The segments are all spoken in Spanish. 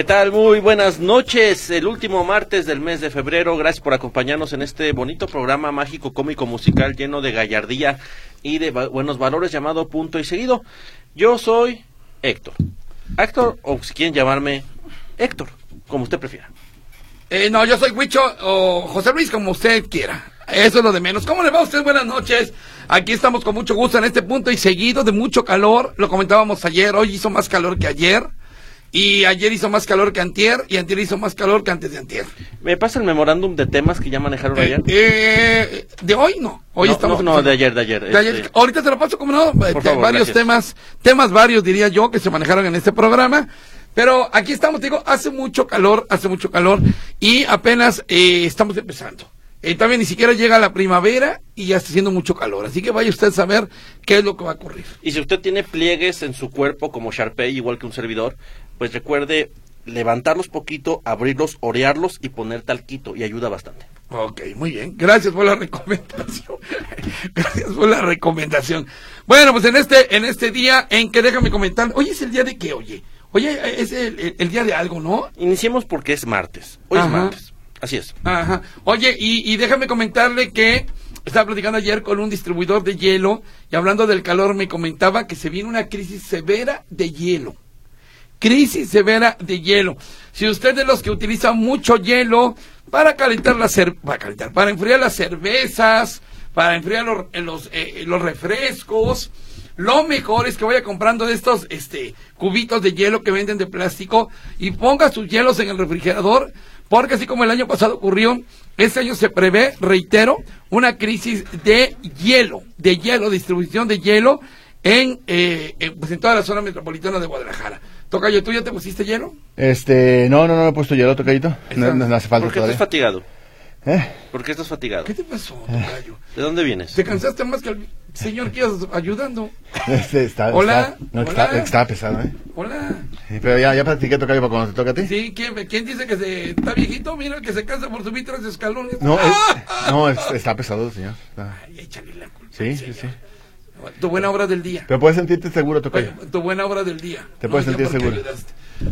¿Qué tal? Muy buenas noches. El último martes del mes de febrero. Gracias por acompañarnos en este bonito programa mágico, cómico, musical lleno de gallardía y de buenos valores llamado Punto y Seguido. Yo soy Héctor. Héctor, o si quieren llamarme Héctor, como usted prefiera. Eh, no, yo soy Huicho o José Luis, como usted quiera. Eso es lo de menos. ¿Cómo le va a usted? Buenas noches. Aquí estamos con mucho gusto en este punto y seguido de mucho calor. Lo comentábamos ayer, hoy hizo más calor que ayer. Y ayer hizo más calor que antier, y antier hizo más calor que antes de antier. ¿Me pasa el memorándum de temas que ya manejaron eh, ayer? Eh, de hoy no. Hoy no, estamos. No, de ayer, de ayer. Este. Ahorita te lo paso como no. Por favor, varios temas, temas varios diría yo que se manejaron en este programa. Pero aquí estamos, digo, hace mucho calor, hace mucho calor y apenas eh, estamos empezando. Eh, también ni siquiera llega la primavera y ya está haciendo mucho calor. Así que vaya usted a saber qué es lo que va a ocurrir. Y si usted tiene pliegues en su cuerpo como Sharpay, igual que un servidor, pues recuerde levantarlos poquito, abrirlos, orearlos y poner talquito y ayuda bastante. Ok, muy bien. Gracias por la recomendación. Gracias por la recomendación. Bueno, pues en este, en este día en que déjame comentar, hoy es el día de qué, oye. Oye, es el, día de algo, ¿no? Iniciemos porque es martes. Hoy es martes. Así es. Ajá. Oye, y, y déjame comentarle que estaba platicando ayer con un distribuidor de hielo y hablando del calor me comentaba que se viene una crisis severa de hielo crisis severa de hielo. Si usted es de los que utiliza mucho hielo para calentar para calentar, para enfriar las cervezas, para enfriar los, eh, los, eh, los refrescos, lo mejor es que vaya comprando de estos este cubitos de hielo que venden de plástico y ponga sus hielos en el refrigerador, porque así como el año pasado ocurrió, este año se prevé, reitero, una crisis de hielo, de hielo, distribución de hielo en, eh, pues en toda la zona metropolitana de Guadalajara. Tocayo, ¿tú ya te pusiste hielo? Este, no, no, no me he puesto hielo, Tocayito. No, no, hace falta ¿Por qué estás fatigado? ¿Eh? ¿Por qué estás fatigado? ¿Qué te pasó, Tocayo? ¿De dónde vienes? ¿Te cansaste más que el señor que ibas ayudando? Este, está, Hola. Está, no, Está, está, pesado, ¿eh? Hola. Sí, pero ya, ya platiqué, Tocayo, para cuando te toca a ti. Sí, ¿quién, ¿quién dice que se, está viejito? Mira, que se cansa por subir tres escalones. No, no está pesado, señor. Ay, échale la culpa. Sí, sí, sí. Tu buena obra del día. Pero puedes sentirte seguro, Tocayo. Tu buena obra del día. Te puedes sentir seguro.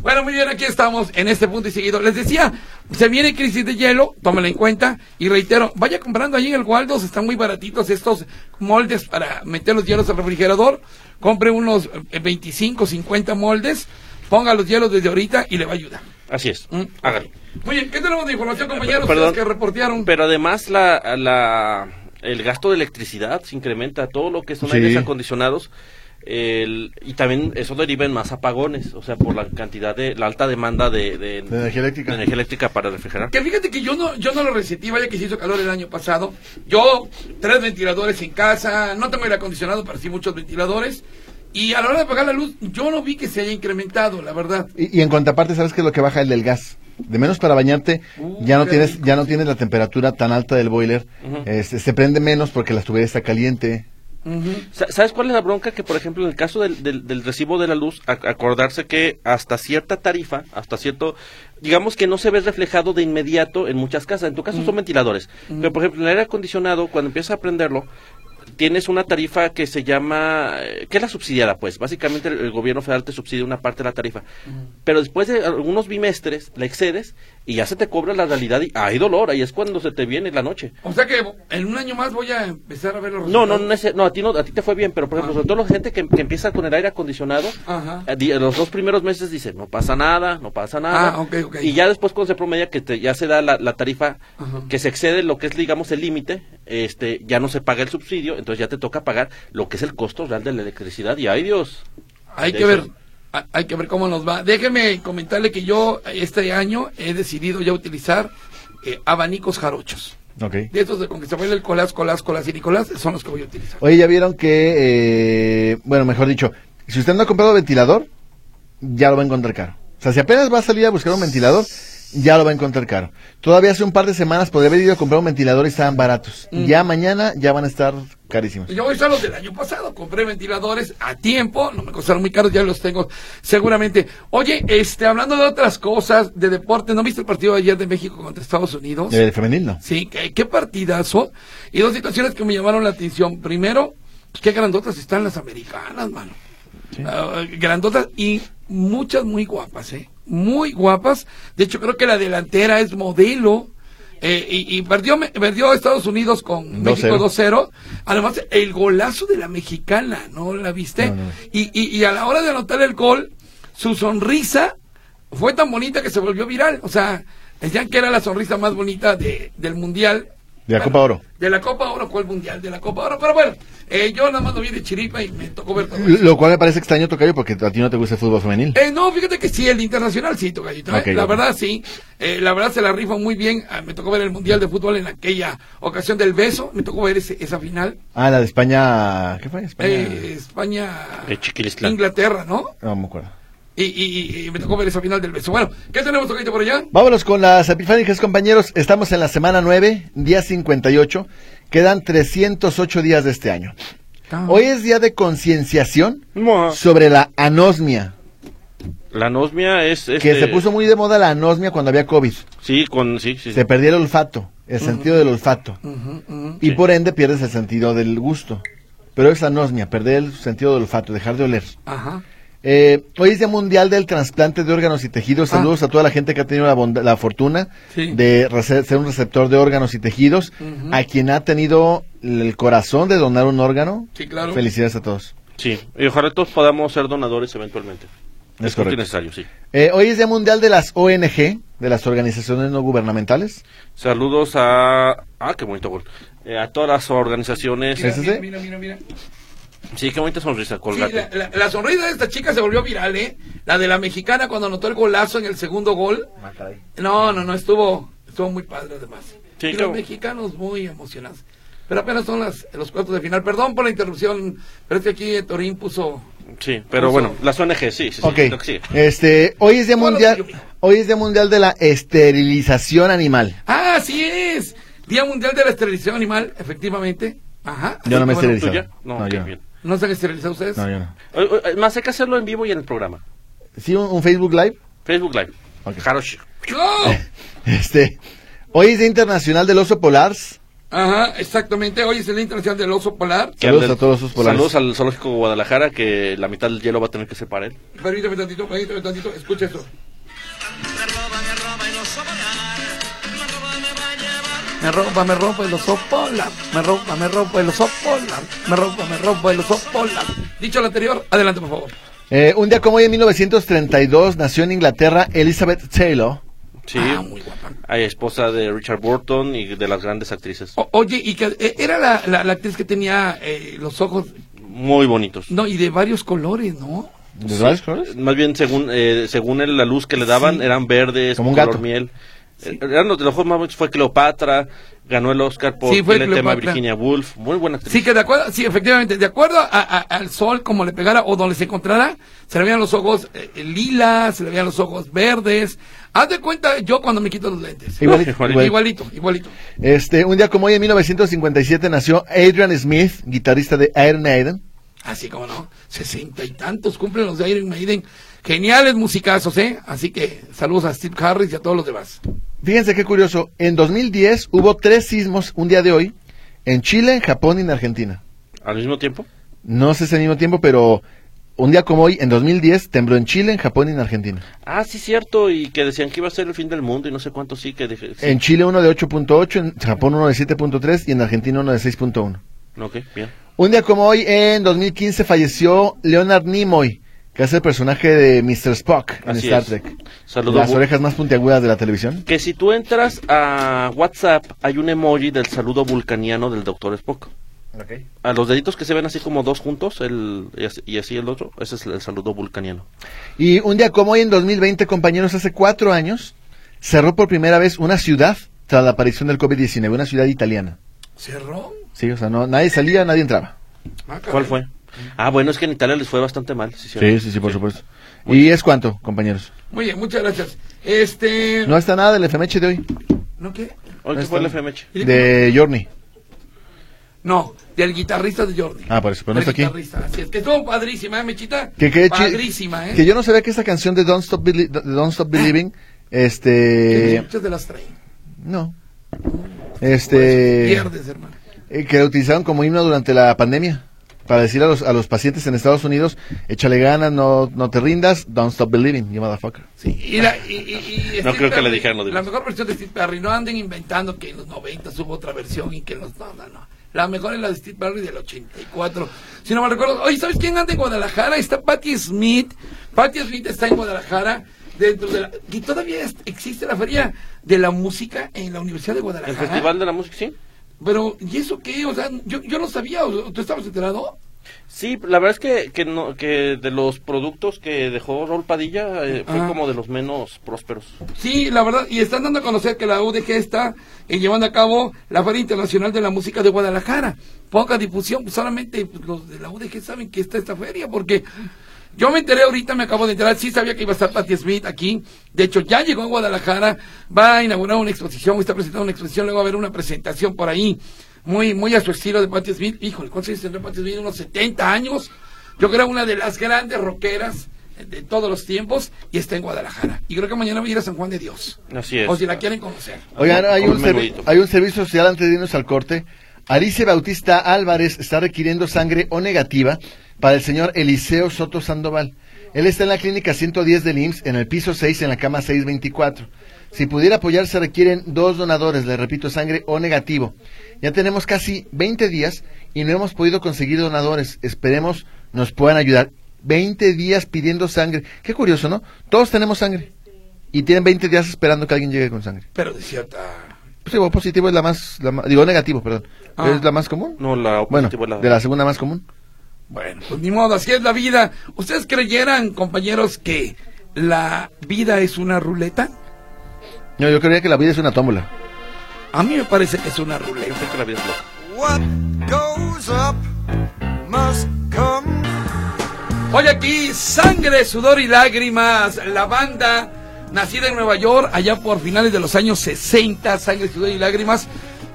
Bueno, muy bien, aquí estamos en este punto y seguido. Les decía, se viene crisis de hielo, tómala en cuenta. Y reitero, vaya comprando ahí en el Waldos, están muy baratitos estos moldes para meter los hielos al refrigerador. Compre unos 25, eh, 50 moldes, ponga los hielos desde ahorita y le va a ayudar. Así es, ¿Mm? hágalo. Muy bien, ¿qué tenemos de información, compañeros? Perdón, que reportearon. Pero además la, la el gasto de electricidad se incrementa, todo lo que son aires acondicionados. El, y también eso deriva en más apagones, o sea, por la cantidad de, la alta demanda de, energía, eléctrica. energía eléctrica para refrigerar. Que fíjate que yo no, yo no lo resentí, vaya que se hizo calor el año pasado. Yo, tres ventiladores en casa, no tengo aire acondicionado, pero sí muchos ventiladores. Y a la hora de apagar la luz, yo no vi que se haya incrementado, la verdad. Y, y en contraparte, ¿sabes qué es lo que baja el del gas? De menos para bañarte, uh, ya no tienes ya no tienes la temperatura tan alta del boiler, este, se prende menos porque la tubería está caliente. ¿Sabes cuál es la bronca? Que, por ejemplo, en el caso del, del, recibo de la luz, acordarse que hasta cierta tarifa, hasta cierto, digamos que no se ve reflejado de inmediato en muchas casas. En tu caso son ventiladores. Pero, por ejemplo, en el aire acondicionado, cuando empiezas a prenderlo, tienes una tarifa que se llama, que es la subsidiada, pues. Básicamente el, gobierno federal te subsidia una parte de la tarifa. Pero después de algunos bimestres la excedes y ya se te cobra la realidad y hay dolor, ahí es cuando se te viene la noche. O sea que en un año más voy a empezar a ver los No, no, no, no, a ti no, a ti te fue bien, pero por ejemplo, ah. sobre todo la gente que, empieza con el aire acondicionado, eh, los dos primeros meses dice, no pasa nada, no pasa nada. Ah, okay, okay. Y ya después cuando se promedia que te, ya se da la, tarifa que se excede lo que es, digamos, el límite, este, ya no se paga el subsidio, entonces ya te toca pagar lo que es el costo real de la electricidad y ay Dios. Hay que ver, hay que ver cómo nos va. Déjeme comentarle que yo este año he decidido ya utilizar eh, abanicos jarochos. Okay. De estos de con que se vuelve el colas, colas, colas y Nicolás, son los que voy a utilizar. Oye, ya vieron que, eh, bueno, mejor dicho, si usted no ha comprado ventilador, ya lo va a encontrar caro. O sea, si apenas va a salir a buscar un ventilador, ya lo va a encontrar caro. Todavía hace un par de semanas podría haber ido a comprar un ventilador y estaban baratos. Mm. Ya mañana ya van a estar carísimos. Yo voy a usar los del año pasado, compré ventiladores a tiempo, no me costaron muy caros, ya los tengo seguramente. Oye, este, hablando de otras cosas, de deporte, ¿no viste el partido de ayer de México contra Estados Unidos? El femenil no. Sí, qué, qué partidazo. Y dos situaciones que me llamaron la atención. Primero, pues, qué grandotas están las americanas, mano. Ah, grandotas y muchas muy guapas, ¿eh? Muy guapas. De hecho, creo que la delantera es modelo. Eh, y, y perdió, perdió Estados Unidos con 2-0. México 2-0. Además, el golazo de la mexicana, ¿no la viste? No, no. Y, y, y a la hora de anotar el gol, su sonrisa fue tan bonita que se volvió viral. O sea, decían que era la sonrisa más bonita de, del mundial. De la Bueno, Copa Oro. De la Copa Oro, ¿cuál mundial? De la Copa Oro. Pero bueno, eh, yo nada más lo vi de chiripa y me tocó ver todo. eso. Lo cual me parece extraño, Tocayo, porque a ti no te gusta el fútbol femenil. Eh, no, fíjate que sí, el internacional sí, tocallito. ¿eh? Ok, la verdad sí. Eh, la verdad se la rifa muy bien. Ah, me tocó ver el mundial de fútbol en aquella ocasión del beso. Me tocó ver ese, esa final. Ah, la de España. ¿Qué fue? España. Eh, España. Chiquilistlán. Inglaterra, ¿no? No me acuerdo. Y, y- y me tocó ver esa final del beso. Bueno, ¿qué tenemos, tocallito, por allá? Vámonos con las epifánicas, compañeros. Estamos en la semana 9, día 58. Quedan 308 días de este año. Hoy es día de concienciación sobre la anosmia. La anosmia es... Que se puso muy de moda la anosmia cuando había COVID. Sí, con... Sí, sí. Se perdía el olfato, el sentido del olfato. Y Sí. por ende pierdes el sentido del gusto. Pero es anosmia, perder el sentido del olfato, dejar de oler. Ajá. Eh, hoy es Día Mundial del Trasplante de Órganos y Tejidos. Ah. Saludos a toda la gente que ha tenido la, bonda- la fortuna Sí. de ser un receptor de órganos y tejidos. A quien ha tenido el corazón de donar un órgano. Sí, claro. Felicidades a todos. Sí, y ojalá todos podamos ser donadores eventualmente. Es Es correcto. necesario, sí. Eh, hoy es Día Mundial de las ONG, de las organizaciones no gubernamentales. Saludos a... Ah, qué bonito gol. Eh, a todas las organizaciones. Mira, mira, mira. Sí, qué bonita sonrisa, Sí, colgate. la, la- la sonrisa de esta chica se volvió viral, ¿eh? La de la mexicana cuando anotó el golazo en el segundo gol. No, no, no, estuvo, estuvo muy padre además. Sí, y claro. los mexicanos muy emocionados. Pero apenas son las, los cuartos de final. Perdón por la interrupción, pero es que aquí Torín puso... Sí, pero bueno, las ONG, sí, sí, sí. Ok. lo que sigue. Este, hoy es Día Mundial, hoy es Día Mundial de la Esterilización Animal. ¡Ah, así es! Día Mundial de la Esterilización Animal, efectivamente. Ajá. Yo no me he Bueno, esterilizado. ¿Tú ya? No, No, yo no. bien. ¿No se han esterilizado ustedes? No, yo no. Eh, eh, Más hay que hacerlo en vivo y en el programa. Sí, un, un Facebook Live. Facebook Live. Ok. Haroshi. Este, hoy es Día Internacional del Oso Polar. Ajá, exactamente. Hoy es el Día Internacional del Oso Polar. Que Saludos a todos sus polares. Saludos al Zoológico Guadalajara, que la mitad del hielo va a tener que ser para él. Permítame tantito, permítame tantito. Escucha esto. Me roba, me roba el oso polar. Me roba, me roba el oso polar. Me roba, me roba el oso polar. Dicho lo anterior, adelante, por favor. Eh, un día como hoy, en 1932, nació en Inglaterra Elizabeth Taylor. Sí. Ah, muy guapa. Hay esposa de Richard Burton y de las grandes actrices. O- oye, y que eh, era la, la, la actriz que tenía eh, los ojos, Muy bonitos. no, y de varios colores, ¿no? ¿De varios colores? Más bien, según eh, según la luz que le daban, Sí. eran verdes, Como un color gato. miel. Eh, Eran los de los ojos más bonitos. Fue Cleopatra, ganó el Oscar por Sí, fue el tema. Virginia Woolf. Muy buena actriz. Sí, que de acuerdo, sí, efectivamente, de acuerdo a- a- al sol, como le pegara o donde se encontrara, se le veían los ojos eh, lilas, se le veían los ojos verdes. Haz de cuenta yo cuando me quito los lentes. Igualito, Igualito. Igualito, igualito. Este, un día como hoy, en 1957, nació Adrian Smith, guitarrista de Iron Maiden. Así como no, sesenta y tantos cumplen los de Iron Maiden. Geniales musicazos, ¿eh? Así que saludos a Steve Harris y a todos los demás. Fíjense qué curioso, en 2010 hubo tres sismos, un día de hoy, en Chile, en Japón y en Argentina. Al mismo tiempo. No sé si al mismo tiempo, pero un día como hoy, en 2010, tembló en Chile, en Japón y en Argentina. Ah, sí, cierto. Y que decían que iba a ser el fin del mundo y no sé cuánto sí que. dije- sí. En Chile uno de 8.8, en Japón uno de 7.3 y en Argentina uno de 6.1. Ok, bien. Un día como hoy, en 2015, falleció Leonard Nimoy, que es el personaje de Mr. Spock en Así Star es. Trek. Saludos. Las orejas más puntiagudas de la televisión. Que si tú entras a WhatsApp, hay un emoji del saludo vulcaniano del Doctor Spock. A los deditos que se ven así como dos juntos, el, y, así, y así el otro, ese es el saludo vulcaniano. Y un día como hoy, en 2020, compañeros, hace cuatro años, cerró por primera vez una ciudad tras la aparición del COVID-19, una ciudad italiana. ¿Cerró? Sí, o sea, no, nadie salía, nadie entraba. Ah. ¿Cuál fue? Ah, bueno, es que en Italia les fue bastante mal. Sí, cierto. Sí, sí, sí, por supuesto. ¿Y es cuánto, compañeros? Muy bien, muchas gracias. Este... No está nada del FMH de hoy, ¿No qué? Hoy que fue el FMH. de Journey. No, del guitarrista de Jordi. Ah, por eso, pero no Del está aquí. guitarrista, así es. Que estuvo padrísima, ¿eh, Mechita? Que, que, Padrísima, ¿eh? que yo no sabía que esta canción de Don't Stop, Belie- de Don't Stop Believing, este... muchas de las traen. No. Eso Este... Pierdes, hermano. eh, que utilizaron como himno durante la pandemia. Para decir a los, a los pacientes en Estados Unidos, échale ganas, no, no te rindas, don't stop believing, you motherfucker. Sí, y la, y, y- y No creo que le dijeran lo La demás. mejor versión de Steve Perry, no anden inventando que en los 90 hubo otra versión y que en los... No, no, no. La mejor es la de Steve Perry del 84. Si no me recuerdo... Oye, ¿sabes quién anda en Guadalajara? Está Patti Smith. Patti Smith está en Guadalajara dentro de la... Y todavía existe la feria de la música en la Universidad de El Guadalajara. Festival de la Música, sí. Pero, ¿y eso qué? O sea, yo, yo no sabía. ¿o- ¿Tú estabas enterado? Sí, la verdad es que, que, no, que de los productos que dejó Rol Padilla eh, fue como de los menos prósperos. Sí, la verdad, y están dando a conocer que la UDG está eh, llevando a cabo la Feria Internacional de la Música de Guadalajara. Poca difusión, solamente los de la UDG saben que está esta feria, porque yo me enteré ahorita, me acabo de enterar, sí sabía que iba a estar Patti Smith aquí. De hecho, ya llegó a Guadalajara, va a inaugurar una exposición, está presentando una exposición, luego va a haber una presentación por ahí, muy, muy a su estilo de Patti Smith. Híjole, ¿cuántos años tendrá Patti Smith? Unos 70 años. Yo creo una de las grandes rockeras de todos los tiempos y está en Guadalajara. Y creo que mañana va a ir a San Juan de Dios. Así es. O si la quieren conocer. Oigan, hay un, hay un servicio social antes de irnos al corte. Alice Bautista Álvarez está requiriendo sangre O negativa para el señor Eliseo Soto Sandoval. Él está en la clínica 110 del IMSS, en el piso 6, en la cama 624. Si pudiera apoyar, se requieren dos donadores, le repito, sangre O negativo. Ya tenemos casi 20 días y no hemos podido conseguir donadores. Esperemos nos puedan ayudar. 20 días pidiendo sangre. Qué curioso, ¿no? Todos tenemos sangre. Y tienen 20 días esperando que alguien llegue con sangre. Pero de cierta. Pues positivo es la más, la digo negativo, perdón. Ah. ¿Es la más común? No, la Bueno, es la- de la segunda más común. Bueno, pues ni modo, así es la vida. ¿Ustedes creyeran, compañeros, que la vida es una ruleta? No, yo creía que la vida es una tómbola. A mí me parece que es una Yo ruleta. creo que la vida es loca. What goes up must come. Hoy aquí, sangre, sudor y lágrimas. La banda, nacida en Nueva York, allá por finales de los años 60, sangre, sudor y lágrimas.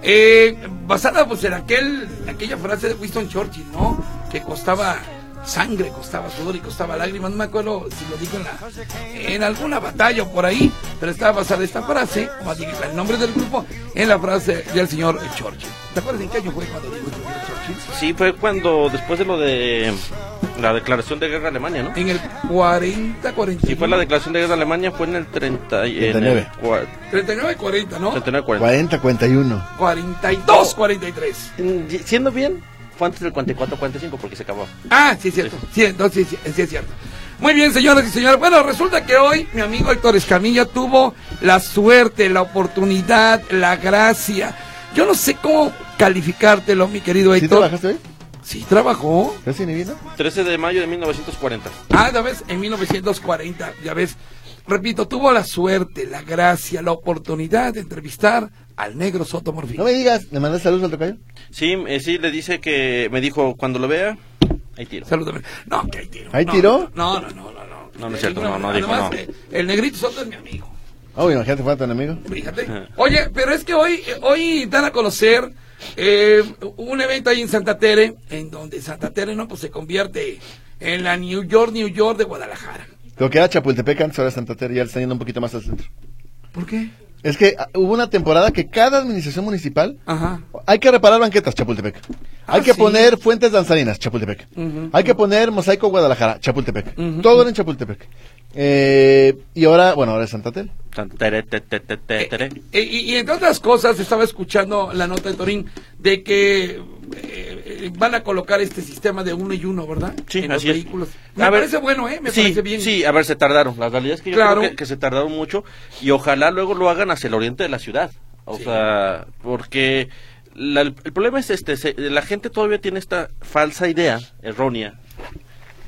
Eh, basada pues en aquel, aquella frase de Winston Churchill, ¿no? Que costaba sangre, costaba sudor y costaba lágrimas. No me acuerdo si lo dijo en, la, en alguna batalla o por ahí, pero estaba basada esta frase, o más bien el nombre del grupo, en la frase del señor Churchill. ¿Te acuerdas en qué año fue cuando dijo el señor Churchill? Sí, fue cuando, después de lo de la declaración de guerra a Alemania, ¿no? En el 40, 40. Sí, fue la declaración de guerra a Alemania, fue en el 30, y- en el 39. cua- 39 y 40, ¿no? 39, 40. 40, 41. 42, 43. Mm, y- Siendo bien, fue antes del 44, 45, porque se acabó. Ah, sí es cierto. Sí, entonces sí, sí es cierto. Muy bien, señoras y señores. Bueno, resulta que hoy mi amigo Héctor Escamilla tuvo la suerte, la oportunidad, la gracia. Yo no sé cómo calificártelo, mi querido ¿Sí Héctor. trabajaste hoy? Sí, trabajó. ¿Casi ni vino? 13 de mayo de 1940. Ah, ya ves, en 1940, ya ves. Repito, tuvo la suerte, la gracia, la oportunidad de entrevistar al negro Soto Morfín. No me digas, ¿le mandas saludos al tocayo? Sí, eh, sí, le dice que, me dijo, cuando lo vea, ahí tiro. Salúdame. No, que hay tiro. ¿Hay No, tiro? No, no, no, no. No, No, no es cierto, no, no dijo, Además, no. eh, El negrito Soto es mi amigo. Oh, imagínate, fue tan amigo. Fíjate. Oye, pero es que hoy, eh, hoy dan a conocer eh, un evento ahí en Santa Tere, en donde Santa Tere, ¿no? Pues se convierte en la New York, New York de Guadalajara. Lo que era Chapultepec antes, ahora Santa Teresa, ya le están yendo un poquito más al centro. ¿Por qué? Es que ah, hubo una temporada que cada administración municipal Ajá. hay que reparar banquetas, Chapultepec. Ah, Hay que sí. poner fuentes danzarinas, Chapultepec. Hay que poner mosaico Guadalajara, Chapultepec. Todo era en Chapultepec. Eh, y ahora, bueno, ahora es Santa Tere. Tan, tere, te, te, te, te, tere. Eh, y, y entre otras cosas, estaba escuchando la nota de Torín de que eh, eh, van a colocar este sistema de uno y uno, ¿verdad? Sí, en los es. vehículos. Me A ver, parece bueno, ¿eh? Me sí, parece bien. Sí, a ver, se tardaron. La realidad es que yo Claro. creo que, que se tardaron mucho y ojalá luego lo hagan hacia el oriente de la ciudad. O Sí. sea, porque la- el, el problema es este, se- la gente todavía tiene esta falsa idea errónea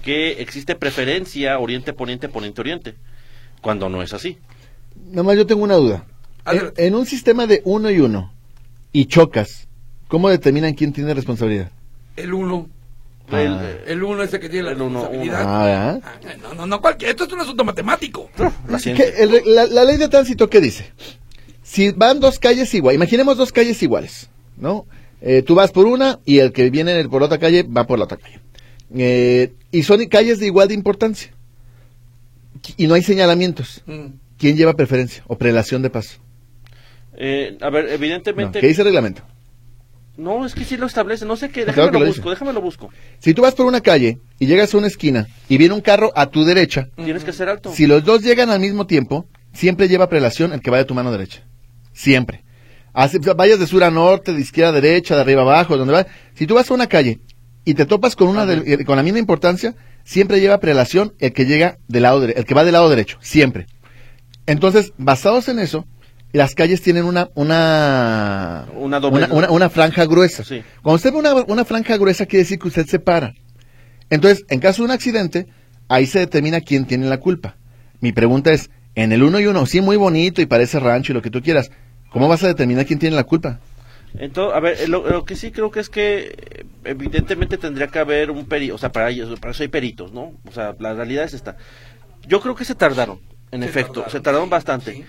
que existe preferencia oriente-poniente, poniente-oriente, cuando no es así. Nomás yo tengo una duda. En, en un sistema de uno y uno y chocas, ¿cómo determinan quién tiene responsabilidad? El uno. El, Ah. El uno ese que tiene la El responsabilidad. Ah. Ah, no, no, no, cualquier. Esto es un asunto matemático. la ¿Qué- ciencia. el- la, la ley de tránsito, ¿qué dice? Si van dos calles iguales, imaginemos dos calles iguales, ¿no? Eh, tú vas por una y el que viene por otra calle va por la otra calle. Eh, y son calles de igual de importancia. Y no hay señalamientos. Mm. ¿Quién lleva preferencia o prelación de paso? Eh, a ver, No, evidentemente. ¿Qué dice el reglamento? No, es que sí lo establece. No sé qué. Claro Déjame lo lo busco, déjame lo busco. Si tú vas por una calle y llegas a una esquina y viene un carro a tu derecha, Tienes que ser alto. si los dos llegan al mismo tiempo, siempre lleva prelación el que va de tu mano derecha. Siempre. Vayas de sur a norte, de izquierda a derecha, de arriba a abajo, donde va. Si tú vas a una calle y te topas con una de- con la misma importancia, siempre lleva prelación el que llega del lado el que va del lado derecho, siempre. Entonces, basados en eso, las calles tienen una una Una doble- una, una- una franja gruesa. Sí. Cuando usted ve una, una franja gruesa quiere decir que usted se para. Entonces, en caso de un accidente, ahí se determina quién tiene la culpa. Mi pregunta es, en el uno y uno, sí, muy bonito y parece rancho y lo que tú quieras, ¿cómo vas a determinar quién tiene la culpa? Entonces, a ver, lo, lo que sí creo que es que eh, evidentemente tendría que haber un perito, o sea, para ellos, para eso hay peritos, ¿no? O sea, la realidad es esta. Yo creo que se tardaron, en Se efecto, tardaron, se tardaron sí, bastante. sí.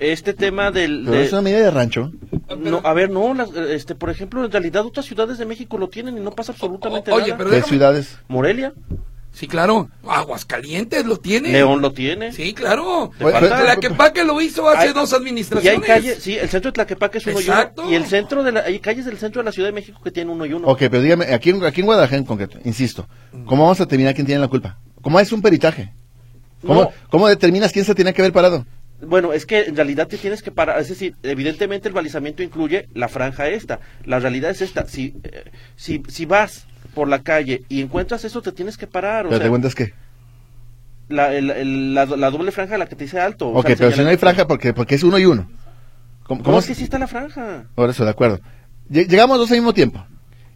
Este tema del... Pero de- es una medida de rancho. no, a ver, no, las- este, por ejemplo, en realidad otras ciudades de México lo tienen y no pasa absolutamente O- oye, nada. pero ¿Qué déjame- ciudades? Morelia, Sí, claro. Aguascalientes lo tiene. León lo tiene. Sí, claro. Te Oye, falta- pero- La que Paque lo hizo hace Hay- dos Y hay administraciones. calles, sí, el centro de Tlaquepaque es uno y uno. Y el centro de la, hay calles del centro de la Ciudad de México que tienen uno y uno. Ok, pero dígame, aquí en, aquí en Guadalajara en concreto, insisto, ¿cómo vamos a determinar quién tiene la culpa? ¿Cómo es un peritaje? ¿Cómo, No. ¿Cómo determinas quién se tiene que haber parado? Bueno, es que en realidad te tienes que parar, es decir, evidentemente el balizamiento incluye la franja esta. La realidad es esta, si, eh, si, si vas por la calle y encuentras eso, te tienes que parar. O Pero te cuentas qué. la, el- el- la, la doble franja la que te dice alto. o Ok, sea, pero si no hay franja, porque, porque es uno y uno. ¿Cómo, ¿Cómo cómo es que sí está la franja? Por eso, de acuerdo. Lle- Llegamos dos al mismo tiempo.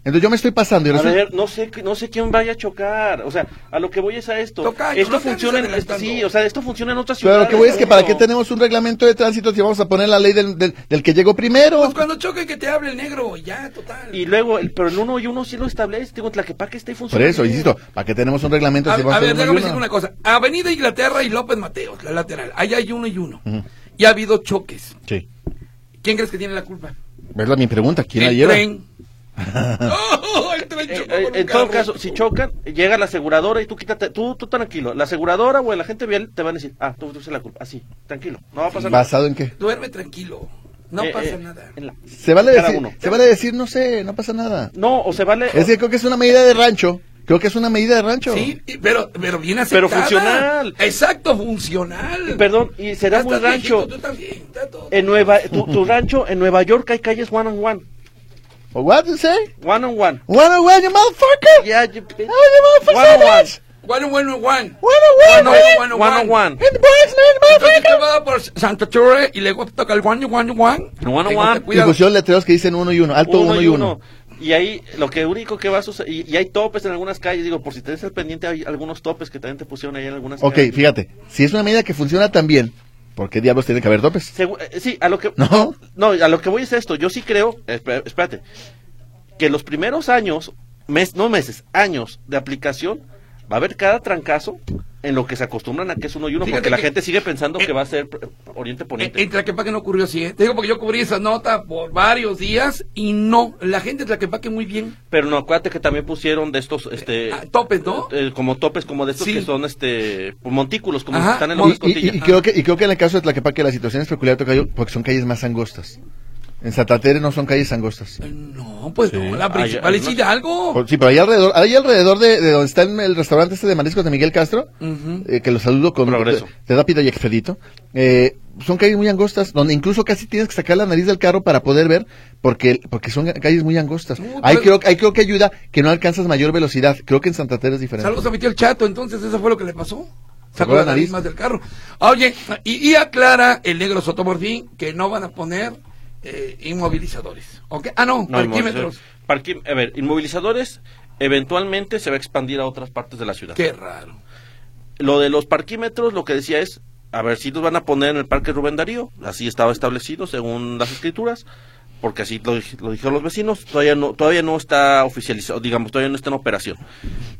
Entonces yo me estoy pasando y A resulta- ver, no sé, qué- no sé quién vaya a chocar. O sea, a lo que voy es a esto. Tocayo, esto no funciona en, sí, o sea, esto funciona en otras Pero ciudades. lo que voy es que para qué tenemos un reglamento de tránsito si vamos a poner la ley del, del, del que llegó primero. Pues cuando choque que te hable el negro, ya, total. Y luego, el, pero el uno y uno sí lo establece. Digo, Tlaquepaque está y Por eso, insisto, ¿para qué tenemos un reglamento A, si vamos a a ver, déjame decir una cosa. Avenida Inglaterra y López Mateos, la lateral. Allá hay uno y uno. Y ha habido choques. Sí. ¿Quién crees que tiene la culpa? Es la mi pregunta, ¿quién la el lleva? tren. ¡Oh! el tren Eh, chocó eh, en todo carro. caso, si chocan, llega la aseguradora y tú quítate, tú, tú tranquilo. La aseguradora o el agente vial te van a decir, ah, tú tuviste la culpa. Así, tranquilo, no va a pasar nada. ¿Basado en qué? Duerme tranquilo. No Eh, pasa eh, nada. la- Se vale, cada decir, uno. se vale decir, no sé, no pasa nada. No, o se vale. Es que creo que es una medida de rancho. Creo que es una medida de rancho. Sí, y- pero, pero bien Pero aceptada. funcional. Exacto, funcional. Perdón, y será Ya muy estás rancho. viejito, tú también, está todo. En Nueva, tu, tu rancho, en Nueva York hay calles one on one. What do you say? One on one. One on one, you motherfucker! Yeah, you- Oh, you motherfucker! One on one. bitch! One, one, one. One on one, One on bitch! one, one on one. In the box, man, Entonces te motherfucker! va por Santa Ture y luego toca el one, one, one. One on one. Y pusieron letreros que dicen uno y uno, alto uno, y uno. Y ahí lo que único que va a suceder, y, y hay topes en algunas calles, digo, por si tenés el pendiente, hay algunos topes que también te pusieron ahí en algunas Ok, calles. fíjate, si es una medida que funciona tan bien, ¿por qué diablos tiene que haber topes? Segu- eh, sí, a lo que No. no, a lo que voy es esto. Yo sí creo, espé- espérate, que los primeros años, mes, no meses, años de aplicación, va a haber cada trancazo en lo que se acostumbran a que es uno y uno, Fíjate porque la que- gente sigue pensando eh, que va a ser eh, oriente En, poniente. en Tlaquepaque no ocurrió así, ¿eh? Te digo porque yo cubrí esa nota por varios días y no, la gente de Tlaquepaque muy bien. Pero no, acuérdate que también pusieron de estos, este, Ah, topes, ¿no? eh, como topes, como de estos Sí. que son, este, montículos, como Ajá, están en las Y, y- creo que, y creo que en el caso de Tlaquepaque la situación es peculiar, porque son calles más angostas. En Santa Tere no son calles angostas. Eh, No, pues Sí. no, la principal hay es unos- Hidalgo. Sí, pero ahí alrededor, ahí alrededor de, de donde está el, el restaurante este de mariscos de Miguel Castro, eh, que lo saludo con Progreso. Te da pita y expedito. Eh, son calles muy angostas, donde incluso casi tienes que sacar la nariz del carro para poder ver, porque, porque son calles muy angostas. No, ahí, pero- creo, ahí creo que ayuda que no alcanzas mayor velocidad. Creo que en Santa Tere es diferente. Saludos a mi tío el chato, entonces eso fue lo que le pasó. Sacó la nariz. más del carro. Oye, y, y aclara el negro Sotomorfín que no van a poner eh, inmovilizadores. Ah, no, No, parquímetros. Parquí- a ver, inmovilizadores eventualmente se va a expandir a otras partes de la ciudad. Qué raro. Lo de los parquímetros, lo que decía es, a ver si los van a poner en el Parque Rubén Darío, así estaba establecido según las escrituras, porque así lo, lo dijeron los vecinos, todavía no, todavía no está oficializado, digamos, todavía no está en operación.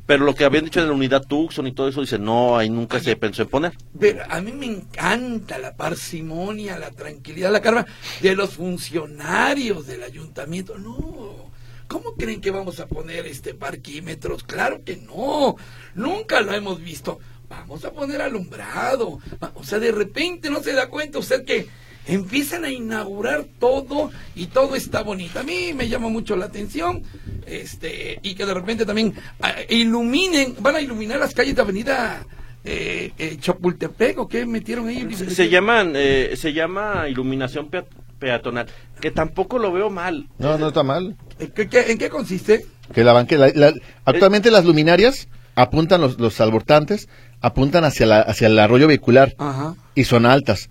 Pero lo que habían dicho de la unidad Tucson y todo eso, dice, no, ahí nunca se pensó en poner. Pero a mí me encanta la parsimonia, la tranquilidad, la calma de los funcionarios del ayuntamiento. No, ¿cómo creen que vamos a poner este parquímetros? Claro que no, nunca lo hemos visto. Vamos a poner alumbrado. O sea, de repente no se da cuenta usted que empiezan a inaugurar todo y todo está bonito. A mí me llama mucho la atención este y que de repente también ah, iluminen, van a iluminar las calles de Avenida eh, eh, Chapultepec o qué metieron ahí. Se, se llaman, eh, se llama iluminación pea- peatonal, que tampoco lo veo mal. No, no está mal. ¿En qué, qué- en qué consiste? Que la banque, la- la- actualmente las luminarias apuntan los, los salvortantes, apuntan hacia la, hacia el arroyo vehicular Ajá. y son altas.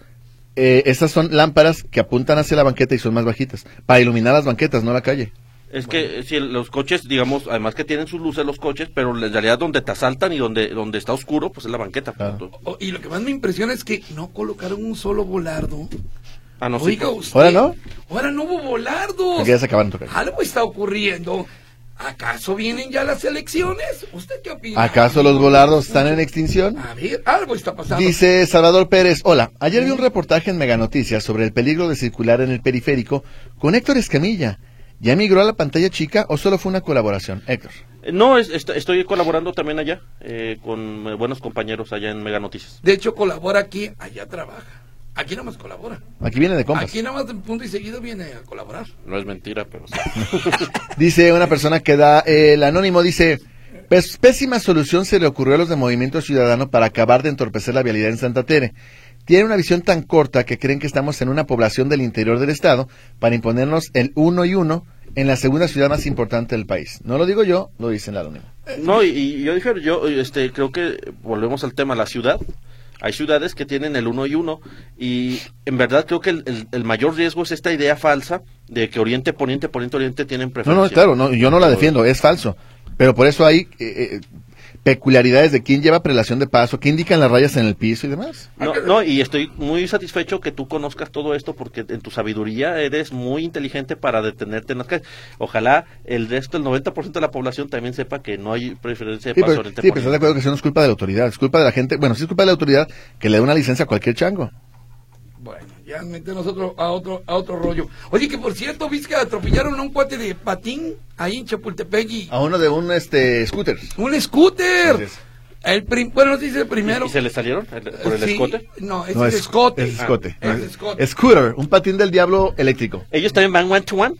Eh, estas son lámparas que apuntan hacia la banqueta y son más bajitas, para iluminar las banquetas, no la calle. Es que eh, si los coches, digamos, además que tienen sus luces los coches, pero en realidad donde te asaltan y donde, donde está oscuro, pues es la banqueta. Claro. punto. O- y lo que más me impresiona es que no colocaron un solo volardo. Ah, no, Oiga usted. ¿Ahora no? Ahora no hubo volardos. Porque ya se acabaron de tocar. Algo está ocurriendo. ¿Acaso vienen ya las elecciones? ¿Usted qué opina? ¿Acaso los volardos están en extinción? A ver, algo está pasando. Dice Salvador Pérez, hola, ayer vi un reportaje en Mega Noticias sobre el peligro de circular en el periférico con Héctor Escamilla. ¿Ya migró a la pantalla chica o solo fue una colaboración? Héctor. eh, No, es- est- estoy colaborando también allá eh, con eh, buenos compañeros allá en Mega Noticias. De hecho, colabora aquí, allá trabaja. Aquí nada más colabora. Aquí viene de compas. Aquí nada más de punto y seguido viene a colaborar. No es mentira, pero sí. Dice una persona que da eh, el anónimo, dice, "Pés- pésima solución se le ocurrió a los de Movimiento Ciudadano para acabar de entorpecer la vialidad en Santa Tere. Tienen una visión tan corta que creen que estamos en una población del interior del estado para imponernos el uno y uno en la segunda ciudad más importante del país. No lo digo yo, lo dice el anónimo. No, y, y yo dije, yo este, creo que volvemos al tema, la ciudad. Hay ciudades que tienen el uno y uno y en verdad creo que el, el- el mayor riesgo es esta idea falsa de que Oriente, Poniente, Poniente, Oriente tienen No, preferencia. no, claro, no, yo no la defiendo, es falso. Pero por eso hay eh, eh, peculiaridades de quién lleva prelación de paso, qué indican las rayas en el piso y demás. No, no, y estoy muy satisfecho que tú conozcas todo esto porque en tu sabiduría eres muy inteligente para detenerte en las calles. Ojalá el resto, el 90% de la población también sepa que no hay preferencia de Sí, paso pero, sí, pero estás de acuerdo que eso no es culpa de la autoridad, es culpa de la gente, bueno, sí es culpa de la autoridad que le da una licencia a cualquier chango. Ya metemos otro, a otro a otro rollo. Oye, que por cierto, viste que atropellaron a un cuate de patín ahí en Chapultepec y A uno de un este scooter. un scooter. Así es. El prim- bueno, no se dice el primero. ¿Y se le salieron el- por el Sí, escote? No, ese No, es, escote. Es escote. Ah, no, es es- escote. Scooter, un patín del diablo eléctrico. ¿Ellos también van one to one?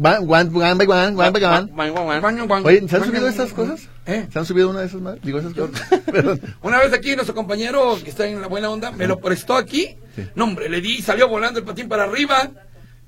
One, one, one by one, one by one. One, Oye, ¿se han subido guaño. cosas? ¿Eh? ¿Se han subido una de esas más? Digo esas cosas. Perdón. Una vez aquí nuestro compañero que está en la buena onda me lo prestó aquí. No, hombre, le di, salió volando el patín para arriba.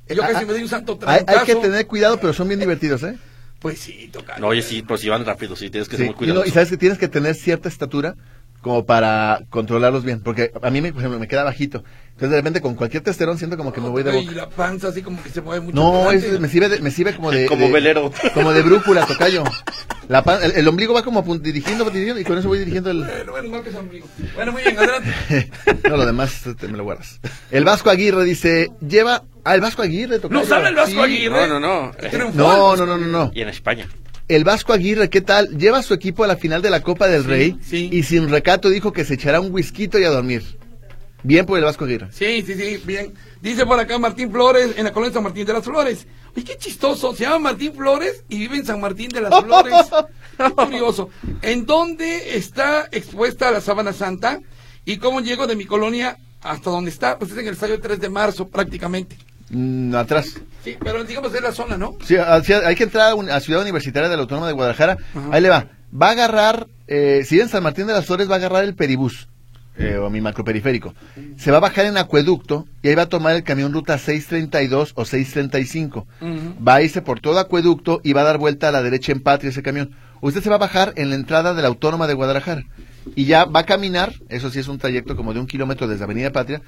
Yo casi Ah, me di un santo Hay, hay que tener cuidado, pero son bien divertidos, ¿eh? Pues sí, toca. No, oye, sí, pues si van rápido, sí, tienes que Sí, ser muy y, no, cuidadoso. y sabes que tienes que tener cierta estatura como para controlarlos bien, porque a mí me, por ejemplo, me queda bajito. Entonces de repente con cualquier testerón siento como que me voy de Y boca. la panza así como que se mueve mucho. No, es- me sirve de- me sirve como de Como de- velero. como de brújula, tocayo. La pan- el, el ombligo va como dirigiendo, dirigiendo y con eso voy dirigiendo el Bueno, bueno, no que es ombligo. Bueno, muy bien, adelante. No, lo demás te me lo guardas. El Vasco Aguirre dice, lleva ah, el Vasco Aguirre, tocayo. ¿Nos habla el Vasco Sí. Aguirre? No, no. No, no, no, no, no. Y en España. El Vasco Aguirre, ¿qué tal? Lleva a su equipo a la final de la Copa del Rey sí. y sin recato dijo que se echará un whisky y a dormir. Bien por el Vasco Aguirre. Sí, sí, sí, bien. Dice por acá Martín Flores, en la colonia San Martín de las Flores. Oye, qué chistoso. Se llama Martín Flores y vive en San Martín de las Flores. Qué curioso. ¿En dónde está expuesta la sábana santa? ¿Y cómo llego de mi colonia hasta donde está? Pues es en el estadio 3 de marzo, prácticamente. Mm, atrás. Sí, pero digamos es la zona, ¿no? Sí, hacia- hay que entrar a, un- a Ciudad Universitaria de la Autónoma de Guadalajara. Ajá. Ahí le va. Va a agarrar, eh, si en San Martín de las Flores va a agarrar el peribús, eh, o mi macroperiférico. Se va a bajar en acueducto y ahí va a tomar el camión ruta 632 o 635. Ujú. Va a irse por todo acueducto y va a dar vuelta a la derecha en Patria ese camión. Usted se va a bajar en la entrada de la Autónoma de Guadalajara. Y ya va a caminar, eso sí es un trayecto como de un kilómetro desde Avenida Patria,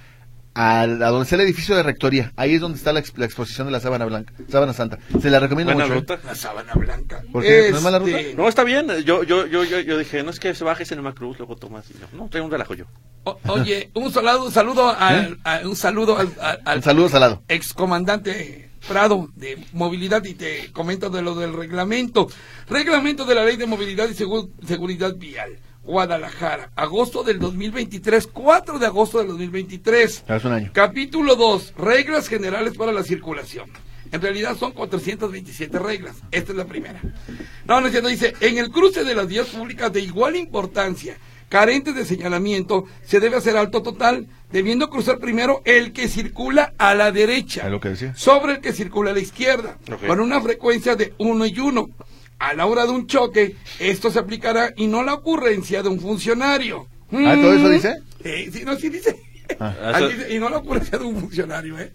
al- a, donde está el edificio de rectoría. Ahí es donde está la, ex- la exposición de la sábana blanca, sábana santa. Se la recomiendo Buena mucho. ¿eh? ruta. La sábana blanca. ¿Por qué? ¿No es mala ruta? Este, No, está bien. Yo, yo, yo, yo, yo dije, no es que se bajes en el Macruz, luego tomas. Y yo, no, trae un relajo yo. o- oye, un saludo, un saludo al, a- un saludo al, al- al Un saludo salado. excomandante Prado de movilidad y te comento de lo del reglamento. Reglamento de la Ley de Movilidad y Segu- Seguridad Vial. Guadalajara, agosto del 2023, 4 de agosto del 2023. Hace un año. Capítulo 2, reglas generales para la circulación. En realidad son 427 reglas. Esta es la primera. No, no es cierto. Dice, en el cruce de las vías públicas de igual importancia, carentes de señalamiento, se debe hacer alto total, debiendo cruzar primero el que circula a la derecha, Es lo que decía. sobre el que circula a la izquierda, con una frecuencia de uno y uno. A la hora de un choque, esto se aplicará y no la ocurrencia de un funcionario. Ah, ¿todo eso dice? Eh, sí, no, sí dice. Ah. Ahí Eso- dice, y no la ocurrencia de un funcionario, ¿eh?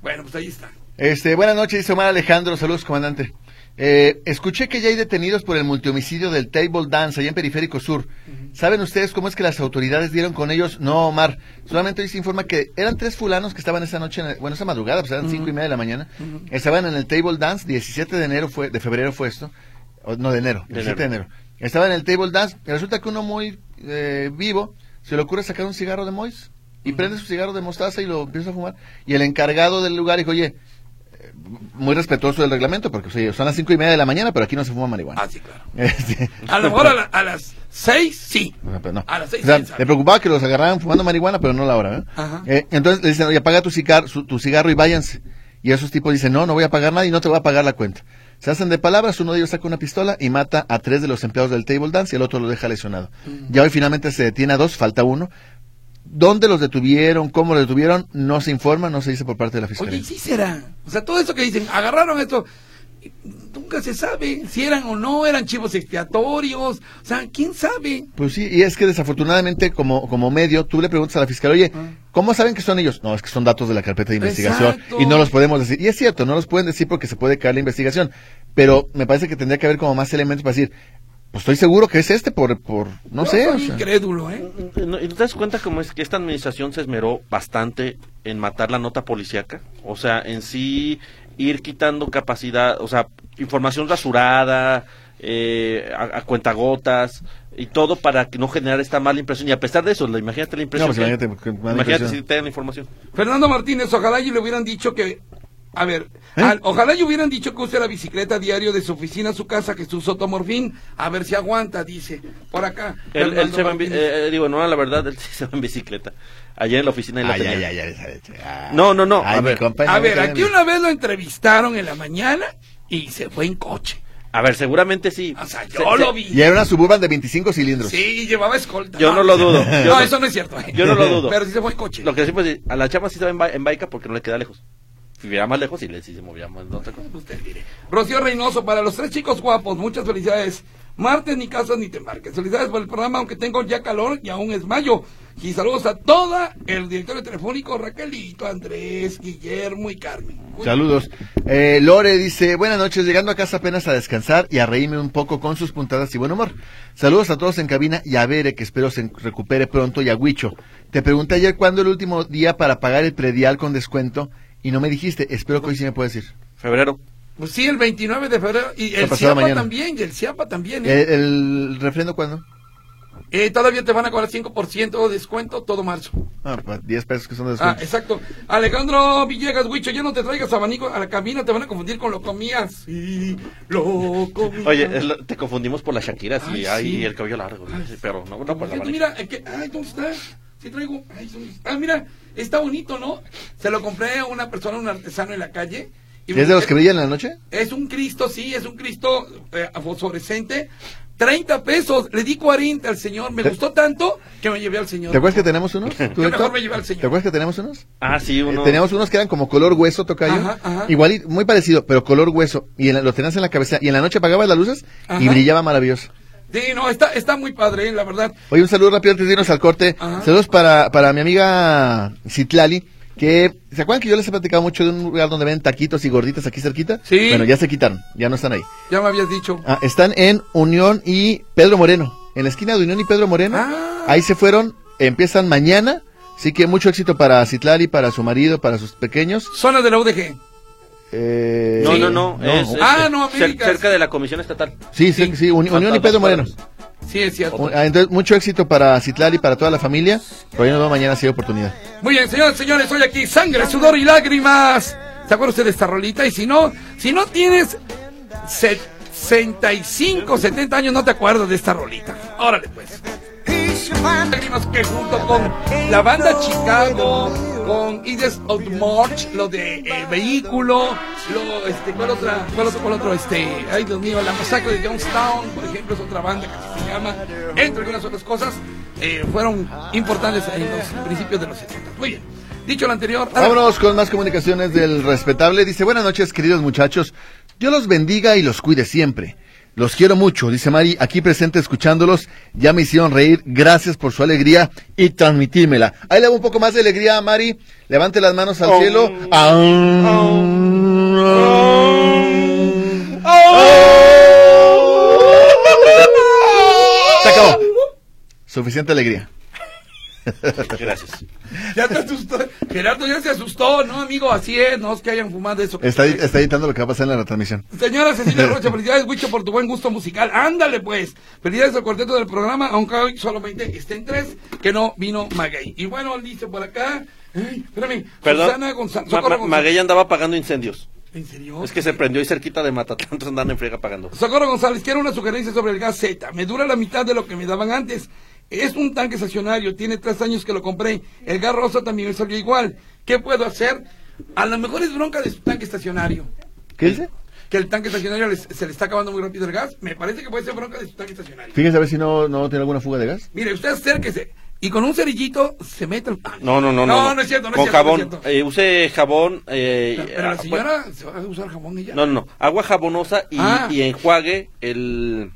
Bueno, pues ahí está. Este, buenas noches, dice Omar Alejandro. Saludos, comandante. Eh, escuché que ya hay detenidos por el multihomicidio del Table Dance allá en Periférico Sur. ¿Saben ustedes cómo es que las autoridades dieron con ellos? No, Omar. Solamente hoy se informa que eran tres fulanos que estaban esa noche, en el- bueno, esa madrugada, pues eran cinco y media de la mañana. Estaban en el Table Dance, 17 de enero fue, de febrero fue esto. No, de enero, De 17 de enero. enero. Estaban en el Table Dance y resulta que uno muy eh, vivo se le ocurre sacar un cigarro de Mois y prende su cigarro de mostaza y lo empieza a fumar. Y el encargado del lugar dijo, oye, eh, muy respetuoso del reglamento, porque o sea, son las cinco y media de la mañana, pero aquí no se fuma marihuana. Ah, sí, claro. Este, A lo mejor a, la- a las seis, sí. pero no. A las seis, O sea, quién sabe. le preocupaba que los agarraran fumando marihuana, pero no la hora. ¿eh? Ajá. Eh, entonces le dicen, oye, apaga tu cigarro, su- tu cigarro y váyanse. Y esos tipos dicen, no, no voy a pagar nada y no te voy a pagar la cuenta. Se hacen de palabras, uno de ellos saca una pistola y mata a tres de los empleados del table dance y el otro lo deja lesionado. Mm. Ya hoy finalmente se detiene a dos, falta uno. ¿Dónde los detuvieron? ¿Cómo los detuvieron? No se informa, no se dice por parte de la fiscalía. Oye, ¿y sí será. O sea, todo eso que dicen, agarraron esto. Nunca se sabe si eran o no, eran chivos expiatorios. O sea, ¿quién sabe? Pues sí, y es que desafortunadamente como, como medio, tú le preguntas a la fiscal, oye, Ah. ¿cómo saben que son ellos? No, es que son datos de la carpeta de investigación Exacto. y no los podemos decir. Y es cierto, no los pueden decir porque se puede caer la investigación, pero me parece que tendría que haber como más elementos para decir, pues estoy seguro que es este por, por no Yo sé. o soy sea. incrédulo, ¿eh? No, ¿Y no te das cuenta cómo es que esta administración se esmeró bastante en matar la nota policíaca? O sea, en sí ir quitando capacidad, o sea, información rasurada, eh, a, a cuentagotas y todo para que no generar esta mala impresión. Y a pesar de eso, la- imagínate la impresión. No, pues imagínate, qué mala Imagínate impresión. si te dan la información. Fernando Martínez, ojalá y le hubieran dicho que. A ver, ¿Eh? al- ojalá y hubieran dicho que use la bicicleta diario de su oficina a su casa, que su sotomorfín, a ver si aguanta, dice. Por acá. Él, se va en, eh, eh, digo, no, la verdad, él sí se va en bicicleta. Allá en la oficina y la Ay, tenía. ay, ay, ay, ay, ay. No, no, no, Ay, a ver. A aquí una vez lo entrevistaron en la mañana y se fue en coche. A ver, seguramente sí. O sea, Se- yo se- lo vi. Y era una suburban de 25 cilindros. Sí, llevaba escolta. Yo no lo dudo. Yo no, no- eso no es cierto. ¿eh? yo no lo dudo. Pero sí se fue en coche. Lo que decimos es, a la chama sí se va en, ba- en baica porque no le queda lejos. Si viviera más lejos, sí, le, sí se movía más. no otra cosa. Usted diré. Rocío Reynoso, para los tres chicos guapos, muchas felicidades. Martes ni casas ni te embarques. Felicidades por el programa, aunque tengo ya calor y aún es mayo. Y saludos a toda el directorio telefónico, Raquelito, Andrés, Guillermo y Carmen. Uy, Saludos. Eh, Lore dice, buenas noches, llegando a casa apenas a descansar y a reírme un poco con sus puntadas y buen humor. Saludos a todos en cabina y a Bere, que espero se recupere pronto, y a Huicho. Te pregunté ayer cuándo el último día para pagar el predial con descuento y no me dijiste, espero que hoy sí me puedes decir. Febrero. Pues sí, el 29 de febrero. Y el CIAPA mañana. también, y el CIAPA también. ¿eh? ¿El, el refrendo cuándo? Eh, todavía te van a cobrar 5% de descuento todo marzo. Ah, pues 10 pesos que son de Ah, descuento. exacto. Alejandro Villegas, Huicho, ya no te traigas abanico a la cabina, te van a confundir con lo comías. Sí, lo comías. Oye, te confundimos por la Shakira, sí, Ay, ay, sí. el cabello largo, Ay, sí, pero no, no Por la mira, eh, que- ay, ¿dónde está? Sí traigo, ay, ah, mira, está bonito, ¿no? Se lo compré a una persona, un artesano en la calle. ¿Es de los que brillan en la noche? Es un Cristo, sí, es un Cristo eh, fosforescente. 30 pesos, le di 40 al señor, me ¿Te- gustó tanto que me llevé al señor. ¿Te acuerdas que tenemos unos? Me llevé al señor. ¿Te acuerdas que tenemos unos? Ah, sí, uno. Eh, teníamos unos que eran como color hueso, tocayo. Ajá, ajá. Igual, muy parecido, pero color hueso. Y en la- lo tenías en la cabeza. Y en la noche apagabas las luces y brillaba maravilloso. Sí, no, está, está muy padre, la verdad. Oye, un saludo rápido antes de irnos al corte. Ajá. Saludos para, para mi amiga Citlali, que, ¿se acuerdan que yo les he platicado mucho de un lugar donde ven taquitos y gorditas aquí cerquita? Sí. Bueno, ya se quitaron, ya no están ahí. Ya me habías dicho. Ah, están en Unión y Pedro Moreno, en la esquina de Unión y Pedro Moreno. Ah. Ahí se fueron, empiezan mañana, así que mucho éxito para Citlali, para su marido, para sus pequeños. Zona de la UDG. Eh, No, no, no. Es, es- Ah, no, Américas. cerca de la Comisión Estatal. Sí, sí, sí, Uni- Unión y Pedro Moreno. Sí, es cierto. Un- ah, Entonces, mucho éxito para Citlali, para toda la familia. Por ahí nos vemos mañana si hay oportunidad. Muy bien, señores, señores, hoy aquí sangre, sudor y lágrimas. ¿Se acuerda usted de esta rolita? Y si no, si no tienes 65, 70 años, no te acuerdas de esta rolita. Órale pues. Seguimos que junto con la banda Chicago, con Ides of March, lo de eh, vehículo, lo, este, ¿cuál otra, cuál otro, cuál otro, este, ay Dios mío, la masacre de Jonestown, por ejemplo, es otra banda que se llama, entre algunas otras cosas, eh, fueron importantes en los principios de los 70. Muy bien, dicho lo anterior, ahora- Vámonos con más comunicaciones del respetable. Dice, buenas noches, queridos muchachos. Dios los bendiga y los cuide siempre. Los quiero mucho, dice Mari, aquí presente escuchándolos. Ya me hicieron reír. Gracias por su alegría y transmitírmela. Ahí le hago un poco más de alegría a Mari. Levante las manos al cielo. Se acabó. Suficiente alegría. Gracias. ya te asustó, Gerardo ya se asustó, no amigo, así es, no es que hayan fumado eso. Está, está editando lo que va a pasar en la retransmisión. Señora Cecilia Rocha, felicidades, Huicho, por tu buen gusto musical. Ándale, pues. Felicidades al cuarteto del programa, aunque hoy solamente estén tres, que no vino Maguey. Y bueno, dice por acá. Ay, espérame. Perdón. Susana González. Ma- Socorro Ma- González. Maguey andaba apagando incendios. ¿En serio? Es que se prendió ahí cerquita de Matatlán, andan en friega apagando. Socorro González, quiero una sugerencia sobre el gas Z. Me dura la mitad de lo que me daban antes. Es un tanque estacionario, tiene tres años que lo compré. El gas rosa también me salió igual. ¿Qué puedo hacer? A lo mejor es bronca de su tanque estacionario. ¿Qué dice? Que el tanque estacionario les- se le está acabando muy rápido el gas. Me parece que puede ser bronca de su tanque estacionario. Fíjese a ver si no, no tiene alguna fuga de gas. Mire, usted acérquese y con un cerillito se mete el... No, no, no, no. No, no es cierto, no es Con cierto, jabón. no es cierto. eh, use jabón. eh, Pero la ah, señora se va a usar jabón y ya. No, no, no. Agua jabonosa y, Ah. y enjuague el,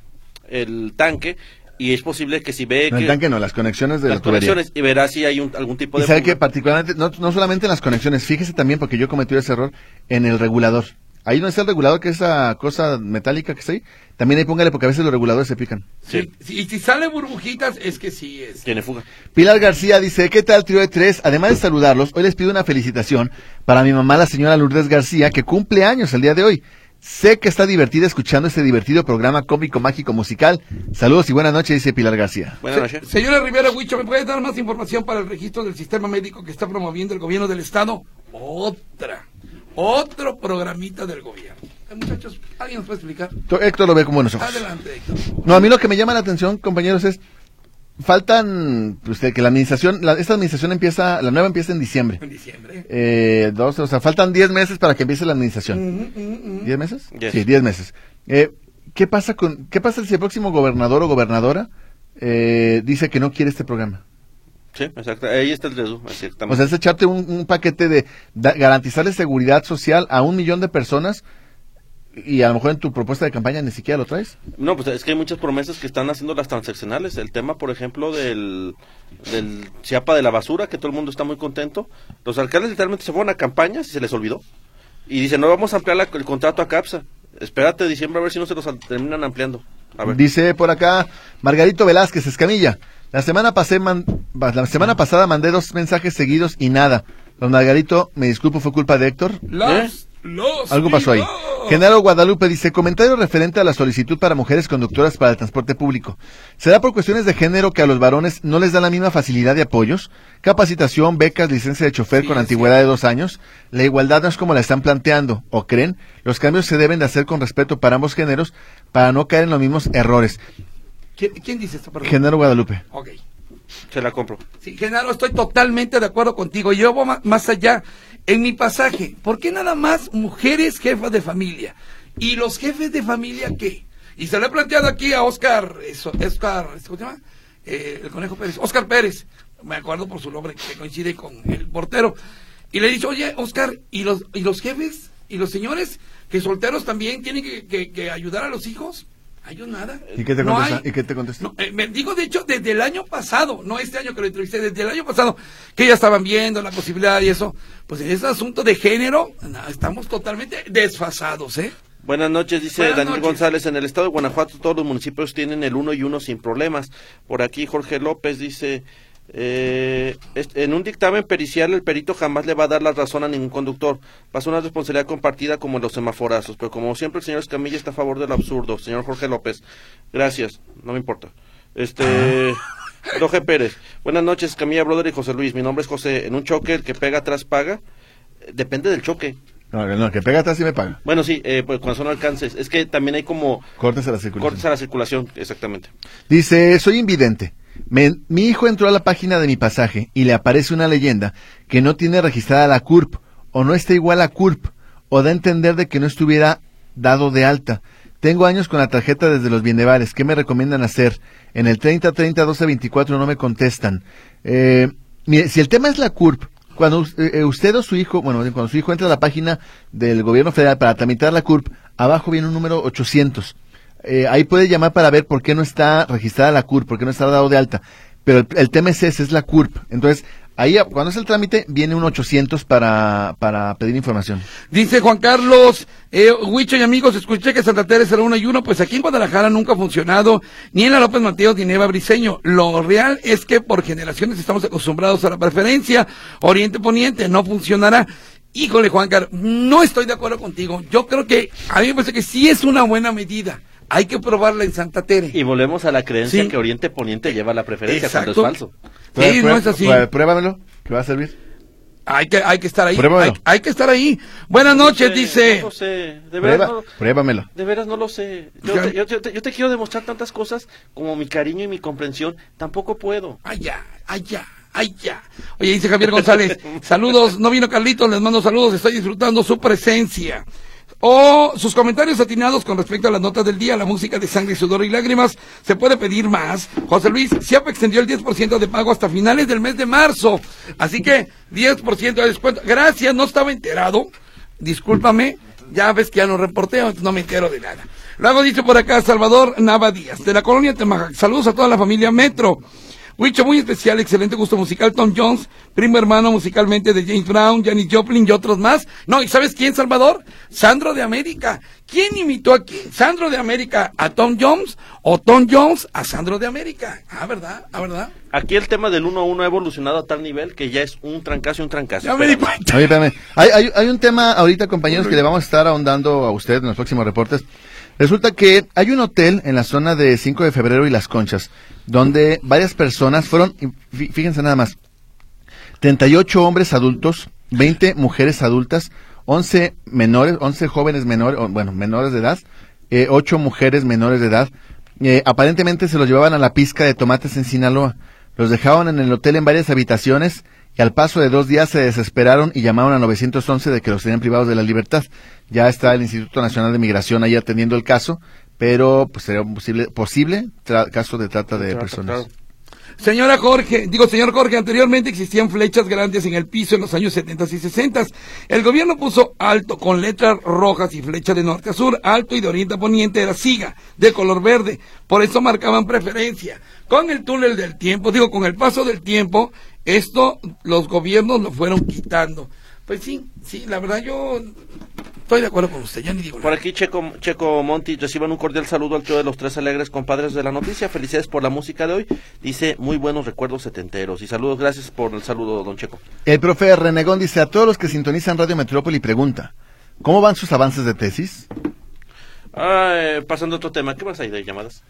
el tanque. Y es posible que si ve No, que el tanque no, las conexiones de las la tubería. conexiones y verá si hay un, algún tipo Y de. sabe que particularmente, no, no solamente en las conexiones, fíjese también, porque yo cometí ese error, en el regulador. Ahí no está el regulador, que es esa cosa metálica que está ahí. También ahí póngale, porque a veces los reguladores se pican. Sí, y si sale burbujitas, es que sí es. tiene fuga. Pilar García dice, ¿qué tal trío de tres? Además de saludarlos, hoy les pido una felicitación para mi mamá, la señora Lourdes García, que cumple años el día de hoy. Sé que está divertida escuchando este divertido programa cómico, mágico, musical. Saludos y buenas noches, dice Pilar García. Buenas Se- noches. Señora Rivera Huicho, ¿me puede dar más información para el registro del sistema médico que está promoviendo el gobierno del Estado? Otra. Otro programita del gobierno. Eh, muchachos, ¿alguien nos puede explicar? To- Héctor lo ve con buenos ojos. Adelante, Héctor. No, a mí lo que me llama la atención, compañeros, es faltan, pues, que que la administración, la- esta administración empieza, la nueva empieza en diciembre. En diciembre. Eh, dos, o sea, faltan 10 meses para que empiece la administración. Mm, mm, mm. ¿10 meses? Yes. Sí, 10 meses. Eh, ¿Qué pasa con, qué pasa si el próximo gobernador o gobernadora eh, dice que no quiere este programa? Sí, exacto. Ahí está el exactamente. O sea, es echarte un, un paquete de garantizarle seguridad social a un millón de personas y a lo mejor en tu propuesta de campaña ni siquiera lo traes. No, pues es que hay muchas promesas que están haciendo las transaccionales. El tema, por ejemplo, del, del Chiapa de la basura, que todo el mundo está muy contento. Los alcaldes literalmente se fueron a campañas y se les olvidó. Y dicen, no, vamos a ampliar la- el contrato a CAPSA. Espérate diciembre a ver si no se los terminan ampliando. A ver. Dice por acá Margarito Velázquez Escamilla. La semana, pasé man- la semana pasada mandé dos mensajes seguidos y nada. Don Margarito, me disculpo, fue culpa de Héctor. Los, los Algo pasó ahí. Genaro Guadalupe dice, comentario referente a la solicitud para mujeres conductoras para el transporte público. ¿Será por cuestiones de género que a los varones no les da la misma facilidad de apoyos? Capacitación, becas, licencia de chofer Sí, con antigüedad de dos años. La igualdad no es como la están planteando, o creen. Los cambios se deben de hacer con respeto para ambos géneros para no caer en los mismos errores. ¿Quién, quién dice esto? Perdón. Genaro Guadalupe. Ok. Se la compro. Sí, Genaro, estoy totalmente de acuerdo contigo. Yo voy más allá. En mi pasaje, ¿por qué nada más mujeres jefas de familia? ¿Y los jefes de familia qué? Y se lo he planteado aquí a Oscar, eso, Oscar, ¿cómo se llama? Eh, el Conejo Pérez, Oscar Pérez, me acuerdo por su nombre que coincide con el portero. Y le he dicho, oye, Oscar, ¿y los, y los jefes? ¿Y los señores? ¿Que solteros también tienen que- que ayudar a los hijos? ¿Hay nada? ¿Y qué te No contesta? hay. ¿Y qué te contesta? No, eh, me digo, de hecho, desde el año pasado, no este año que lo entrevisté, desde el año pasado, que ya estaban viendo la posibilidad y eso, pues en ese asunto de género, na, estamos totalmente desfasados, ¿eh? Buenas noches, dice Buenas Daniel noches. González. En el estado de Guanajuato todos los municipios tienen el uno y uno sin problemas. Por aquí Jorge López dice, eh, en un dictamen pericial el perito jamás le va a dar la razón a ningún conductor. Pasa una responsabilidad compartida como en los semaforazos. Pero como siempre el señor Escamilla está a favor del absurdo. Señor Jorge López, gracias. No me importa. Este... Doge Pérez. Buenas noches, Camilla Brother y José Luis. Mi nombre es José. En un choque, el que pega atrás paga. Eh, Depende del choque. No, no, que pega atrás sí me paga. Bueno, sí, eh, pues cuando son alcances. Es que también hay como Cortes a la circulación. cortes a la circulación, exactamente. Dice, soy invidente. Me- mi hijo entró a la página de mi pasaje y le aparece una leyenda que no tiene registrada la CURP o no está igual a CURP o da a entender de que no estuviera dado de alta. Tengo años con la tarjeta desde los bienevales. ¿Qué me recomiendan hacer? En el 30 30 12 24 no me contestan. Eh, mire, si el tema es la CURP, cuando eh, eh, usted o su hijo, bueno, cuando su hijo entra a la página del gobierno federal para tramitar la CURP, abajo viene un número 800. Eh, ahí puede llamar para ver por qué no está registrada la CURP, por qué no está dado de alta. Pero el, el tema es ese, es la CURP. Entonces, ahí cuando es el trámite, viene un 800 para, para pedir información. Dice Juan Carlos, eh, Huicho y amigos, escuché que Santa Teresa era uno y uno, pues aquí en Guadalajara nunca ha funcionado, ni en la López Mateos ni en Eva Briseño. Lo real es que por generaciones estamos acostumbrados a la preferencia, Oriente-Poniente, no funcionará. Híjole, Juan Carlos, no estoy de acuerdo contigo. Yo creo que, a mí me parece que sí es una buena medida. Hay que probarla en Santa Tere. Y volvemos a la creencia Sí. que Oriente Poniente lleva la preferencia Exacto. cuando es falso. Sí, no es así. Pruébamelo, que va a servir. Hay que, hay que estar ahí. Hay, hay que estar ahí. Buenas noches, sé, dice. No lo sé, de veras, Prueba- no, pruébamelo. de veras no lo sé. Yo Ya. te, yo, te- yo te quiero demostrar tantas cosas como mi cariño y mi comprensión. Tampoco puedo. Allá, allá, allá. Oye, dice Javier González, saludos, no vino Carlitos, les mando saludos, estoy disfrutando su presencia. O sus comentarios atinados con respecto a las notas del día, la música de sangre, sudor y lágrimas, se puede pedir más. José Luis, Ciapa extendió el 10% de pago hasta finales del mes de marzo. Así que 10% de descuento. Gracias, no estaba enterado. Discúlpame, ya ves que ya no reporteo, no me entero de nada. Luego dice por acá Salvador Nava Díaz, de la colonia Temajac. Saludos a toda la familia Metro. Huicho, muy especial, excelente gusto musical, Tom Jones, primo hermano musicalmente de James Brown, Janis Joplin y otros más. No, ¿y sabes quién, Salvador? Sandro de América. ¿Quién imitó a quién? ¿Sandro de América a Tom Jones o Tom Jones a Sandro de América? Ah, ¿verdad? Ah, ¿verdad? Aquí el tema del 1 a 1 ha evolucionado a tal nivel que ya es un trancazo y un trancazo. Ya me di cuenta. Oye, espérame. Hay, hay, hay un tema ahorita, compañeros, que le vamos a estar ahondando a usted en los próximos reportes. Resulta que hay un hotel en la zona de 5 de febrero y Las Conchas, donde varias personas fueron, fíjense nada más, 38 hombres adultos, 20 mujeres adultas, 11 menores, 11 jóvenes menores, bueno, menores de edad, eh, 8 mujeres menores de edad. Eh, aparentemente se los llevaban a la pizca de tomates en Sinaloa. Los dejaban en el hotel en varias habitaciones y al paso de dos días se desesperaron y llamaron a 911 de que los tenían privados de la libertad. Ya está el Instituto Nacional de Migración ahí atendiendo el caso, pero pues sería un posible, posible caso de trata de personas. Señora Jorge, digo señor Jorge, anteriormente existían flechas grandes en el piso en los años 70 y 60. El gobierno puso alto con letras rojas y flecha de norte a sur, alto y de oriente a poniente era siga, de color verde. Por eso marcaban preferencia. Con el túnel del tiempo, digo, con el paso del tiempo, esto los gobiernos lo fueron quitando. Pues sí, sí, la verdad yo estoy de acuerdo con usted, ya ni digo Por aquí Checo, Checo Monti reciban un cordial saludo al tío de los tres alegres compadres de la noticia. Felicidades por la música de hoy. Dice muy buenos recuerdos setenteros. Y saludos, gracias por el saludo, don Checo. El profe Renegón dice a todos los que sintonizan Radio Metrópoli pregunta, ¿cómo van sus avances de tesis? Ah, eh, pasando a otro tema, ¿qué más hay de llamadas?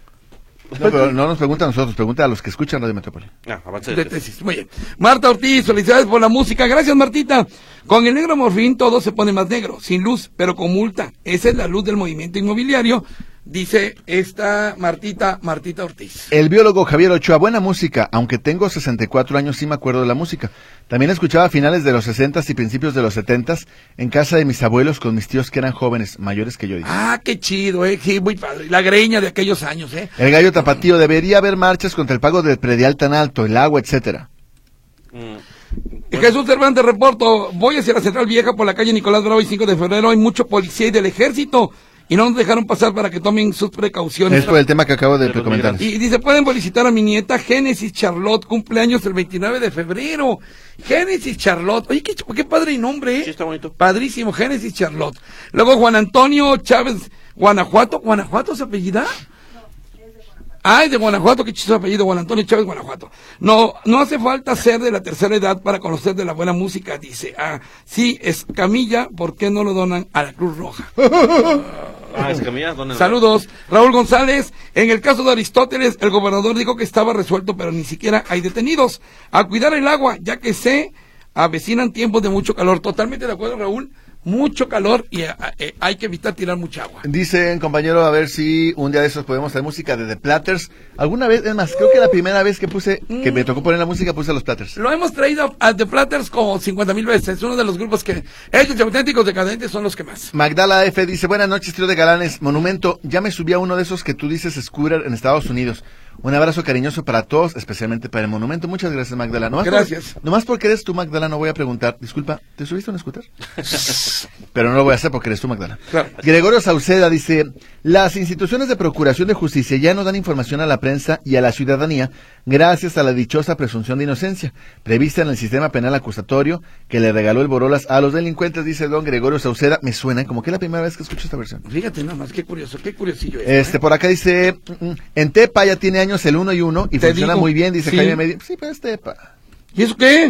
No, pero no nos pregunta a nosotros, pregunta a los que escuchan Radio Metrópoli. Ah, avance de tesis. Muy bien. Marta Ortiz, felicidades por la música. Gracias, Martita. Con el negro morfín todo se pone más negro, sin luz, pero con multa. Esa es la luz del movimiento inmobiliario, dice esta Martita, Martita Ortiz. El biólogo Javier Ochoa, buena música, aunque tengo 64 años sí me acuerdo de la música. También escuchaba a finales de los 60 y principios de los 70 en casa de mis abuelos con mis tíos que eran jóvenes, mayores que yo. Ah, qué chido, eh. Sí, muy padre. La greña de aquellos años, eh. El gallo tapatío, debería haber marchas contra el pago del predial tan alto, el agua, etcétera. Mm. Jesús Cervantes, reporto. Voy hacia la Central Vieja por la calle Nicolás Bravo y 5 de febrero. Hay mucho policía y del ejército. Y no nos dejaron pasar para que tomen sus precauciones. Es por el tema que acabo de comentar. Y dice, pueden felicitar a mi nieta Génesis Charlotte, cumpleaños el 29 de febrero. Génesis Charlotte, oye, qué, qué padre nombre, ¿eh? Sí, está bonito. Padrísimo, Génesis Charlotte. Luego Juan Antonio Chávez, Guanajuato, ¿Guanajuato se apellida? Es de Guanajuato, qué chistoso apellido, Juan Antonio Chávez, Guanajuato. No, no hace falta ser de la tercera edad para conocer de la buena música, dice. Ah, sí, es Camilla, ¿por qué no lo donan a la Cruz Roja? Ah. Saludos. Raúl González, en el caso de Aristóteles, el gobernador dijo que estaba resuelto, pero ni siquiera hay detenidos. A cuidar el agua, ya que se avecinan tiempos de mucho calor. Totalmente de acuerdo, Raúl. Mucho calor y eh, eh, hay que evitar tirar mucha agua. Dicen, compañero, a ver si un día de esos podemos traer música de The Platters. Alguna vez, es más, creo que la primera vez que puse, que me tocó poner la música, puse a los Platters. Lo hemos traído a The Platters como 50 mil veces. Uno de los grupos que ellos auténticos decadentes son los que más. Magdala F dice, buenas noches, trío de galanes. Monumento, ya me subí a uno de esos que tú dices scooter en Estados Unidos. Un abrazo cariñoso para todos, especialmente para el monumento. Muchas gracias, Magdala. Nomás por- Gracias. nomás porque eres tú, Magdala, no voy a preguntar. Disculpa, ¿te subiste a un scooter? Pero no lo voy a hacer porque eres tú, Magdala. Claro. Gregorio Sauceda dice, las instituciones de procuración de justicia ya no dan información a la prensa y a la ciudadanía gracias a la dichosa presunción de inocencia, prevista en el sistema penal acusatorio que le regaló el Borolas a los delincuentes, dice don Gregorio Sauceda. Me suena como que es la primera vez que escucho esta versión. Fíjate nada más, qué curioso, qué curiosillo es. Este, por acá dice, mm, mm, en Tepa ya tiene años el uno y uno y Te funciona digo, muy bien, dice sí. Jaime Medina. Sí, pero es Tepa. ¿Y eso qué?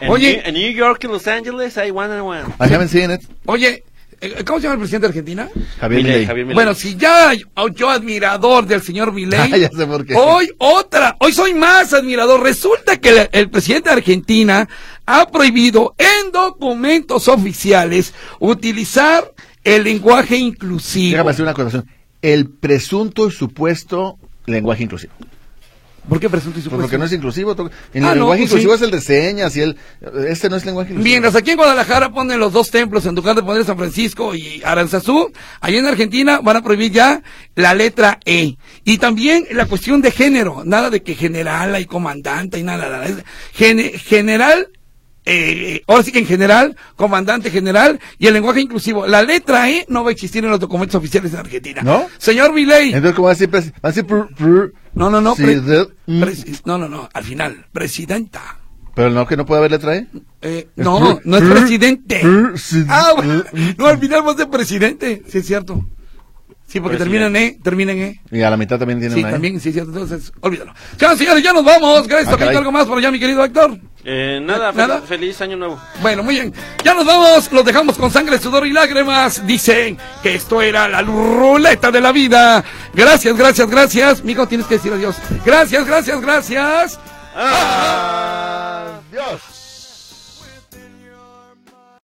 En, Oye. en New York y Los Ángeles hay one and one. I haven't seen it. Oye, eh, ¿cómo se llama el presidente de Argentina? Javier Milei, Milei. Javier Milei. Bueno, si ya yo, admirador del señor Milei, Ah, ya sé por qué. hoy otra, hoy soy más admirador. Resulta que el, el presidente de Argentina ha prohibido en documentos oficiales utilizar el lenguaje inclusivo. Déjame hacer una acotación. El presunto y supuesto lenguaje inclusivo. ¿Por qué presunto y Pues supuesto? porque no es inclusivo. En Ah, el no, lenguaje pues inclusivo sí. es el de señas y el... Este no es lenguaje inclusivo. Mientras aquí en Guadalajara ponen los dos templos en lugar de poner San Francisco y Aranzazú, allá en Argentina van a prohibir ya la letra E. Y también la cuestión de género, nada de que general hay comandante y nada, nada. Es gene- general, eh, ahora sí que en general, comandante general y el lenguaje inclusivo. La letra E no va a existir en los documentos oficiales en Argentina. ¿No? Señor Milei. Entonces, ¿cómo va a decir? Va a decir... No, no, no. de- no, no, no. Al final, presidenta. Pero no, que no puede haber letra E. Eh, no, no es pr- presidente. Ah, bueno. mm, no, al final va a ser presidente. Sí, es cierto. Sí, porque termina en E, termina en E. Y a la mitad también tiene Sí, una E. también, sí, cierto. Entonces, olvídalo. Ya, señores, ya nos vamos. Gracias, Ah, algo más por allá, mi querido Héctor. Eh, nada, ¿Nada? feliz año nuevo. Bueno, muy bien. Ya nos vamos. Los dejamos con sangre, sudor y lágrimas. Dicen que esto era la ruleta de la vida. Gracias, gracias, gracias. Mijo, tienes que decir adiós. Gracias, gracias, gracias. Ah.